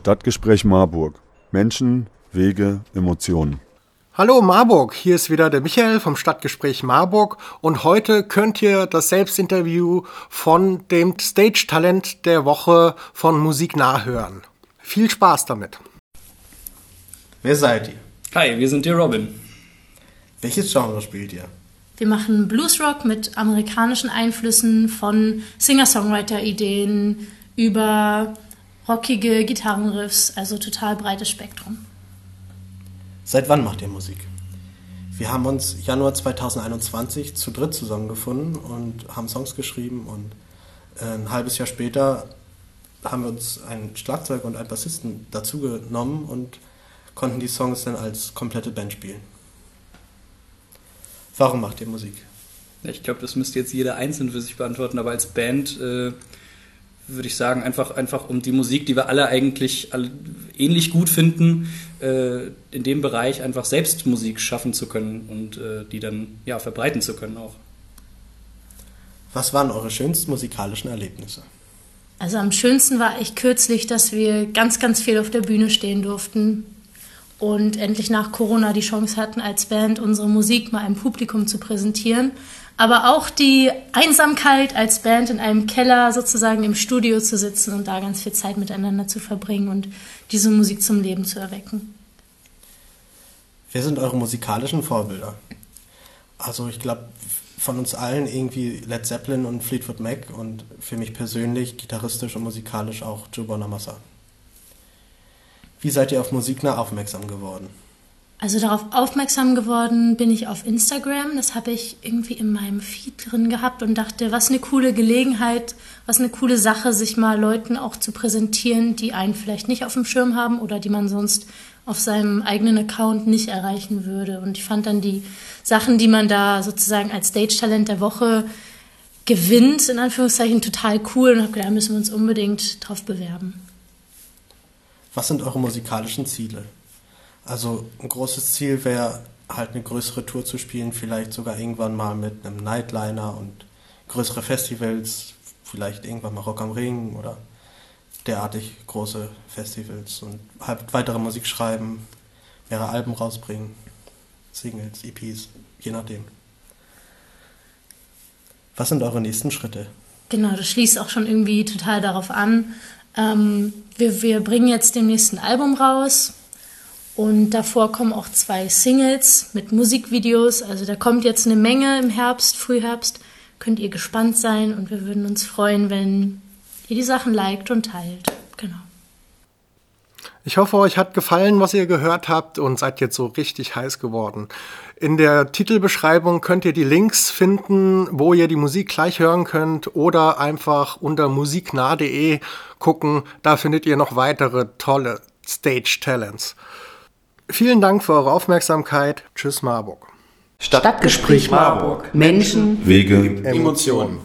Stadtgespräch Marburg. Menschen, Wege, Emotionen. Hallo Marburg, hier ist wieder der Michael vom Stadtgespräch Marburg und heute könnt ihr das Selbstinterview von dem Stage-Talent der Woche von Musik nachhören. Viel Spaß damit. Wer seid ihr? Hi, wir sind die Robin. Welches Genre spielt ihr? Wir machen Bluesrock mit amerikanischen Einflüssen von Singer-Songwriter-Ideen über rockige Gitarrenriffs, also total breites Spektrum. Seit wann macht ihr Musik? Wir haben uns Januar 2021 zu dritt zusammengefunden und haben Songs geschrieben und äh, ein halbes Jahr später haben wir uns ein Schlagzeug und einen Bassisten dazu genommen und konnten die Songs dann als komplette Band spielen. Warum macht ihr Musik? Ich glaube, das müsste jetzt jeder einzeln für sich beantworten, aber als Band äh, würde ich sagen, einfach, einfach um die Musik, die wir alle eigentlich alle ähnlich gut finden, äh, in dem Bereich einfach selbst Musik schaffen zu können und äh, die dann ja, verbreiten zu können auch. Was waren eure schönsten musikalischen Erlebnisse? Also am schönsten war echt kürzlich, dass wir ganz, ganz viel auf der Bühne stehen durften und endlich nach Corona die Chance hatten, als Band unsere Musik mal einem Publikum zu präsentieren. Aber auch die Einsamkeit als Band in einem Keller sozusagen im Studio zu sitzen und da ganz viel Zeit miteinander zu verbringen und diese Musik zum Leben zu erwecken. Wer sind eure musikalischen Vorbilder? Also ich glaube, von uns allen irgendwie Led Zeppelin und Fleetwood Mac und für mich persönlich gitarristisch und musikalisch auch Joe Bonamassa. Wie seid ihr auf Musiknah aufmerksam geworden? Also darauf aufmerksam geworden bin ich auf Instagram. Das habe ich irgendwie in meinem Feed drin gehabt und dachte, was eine coole Gelegenheit, was eine coole Sache, sich mal Leuten auch zu präsentieren, die einen vielleicht nicht auf dem Schirm haben oder die man sonst auf seinem eigenen Account nicht erreichen würde. Und ich fand dann die Sachen, die man da sozusagen als Stage-Talent der Woche gewinnt, in Anführungszeichen, total cool und habe gedacht, da müssen wir uns unbedingt drauf bewerben. Was sind eure musikalischen Ziele? Also ein großes Ziel wäre halt eine größere Tour zu spielen, vielleicht sogar irgendwann mal mit einem Nightliner und größere Festivals, vielleicht irgendwann mal Rock am Ring oder derartig große Festivals und halt weitere Musik schreiben, mehrere Alben rausbringen, Singles, EPs, je nachdem. Was sind eure nächsten Schritte? Genau, das schließt auch schon irgendwie total darauf an. Ähm, wir, wir bringen jetzt demnächst ein Album raus und davor kommen auch zwei Singles mit Musikvideos. Also da kommt jetzt eine Menge im Herbst, Frühherbst. Könnt ihr gespannt sein und wir würden uns freuen, wenn ihr die Sachen liked und teilt. Genau. Ich hoffe, euch hat gefallen, was ihr gehört habt und seid jetzt so richtig heiß geworden. In der Titelbeschreibung könnt ihr die Links finden, wo ihr die Musik gleich hören könnt oder einfach unter musiknah.de gucken. Da findet ihr noch weitere tolle Stage Talents. Vielen Dank für eure Aufmerksamkeit. Tschüss Marburg. Stadtgespräch Marburg. Menschen, Wege, Emotionen.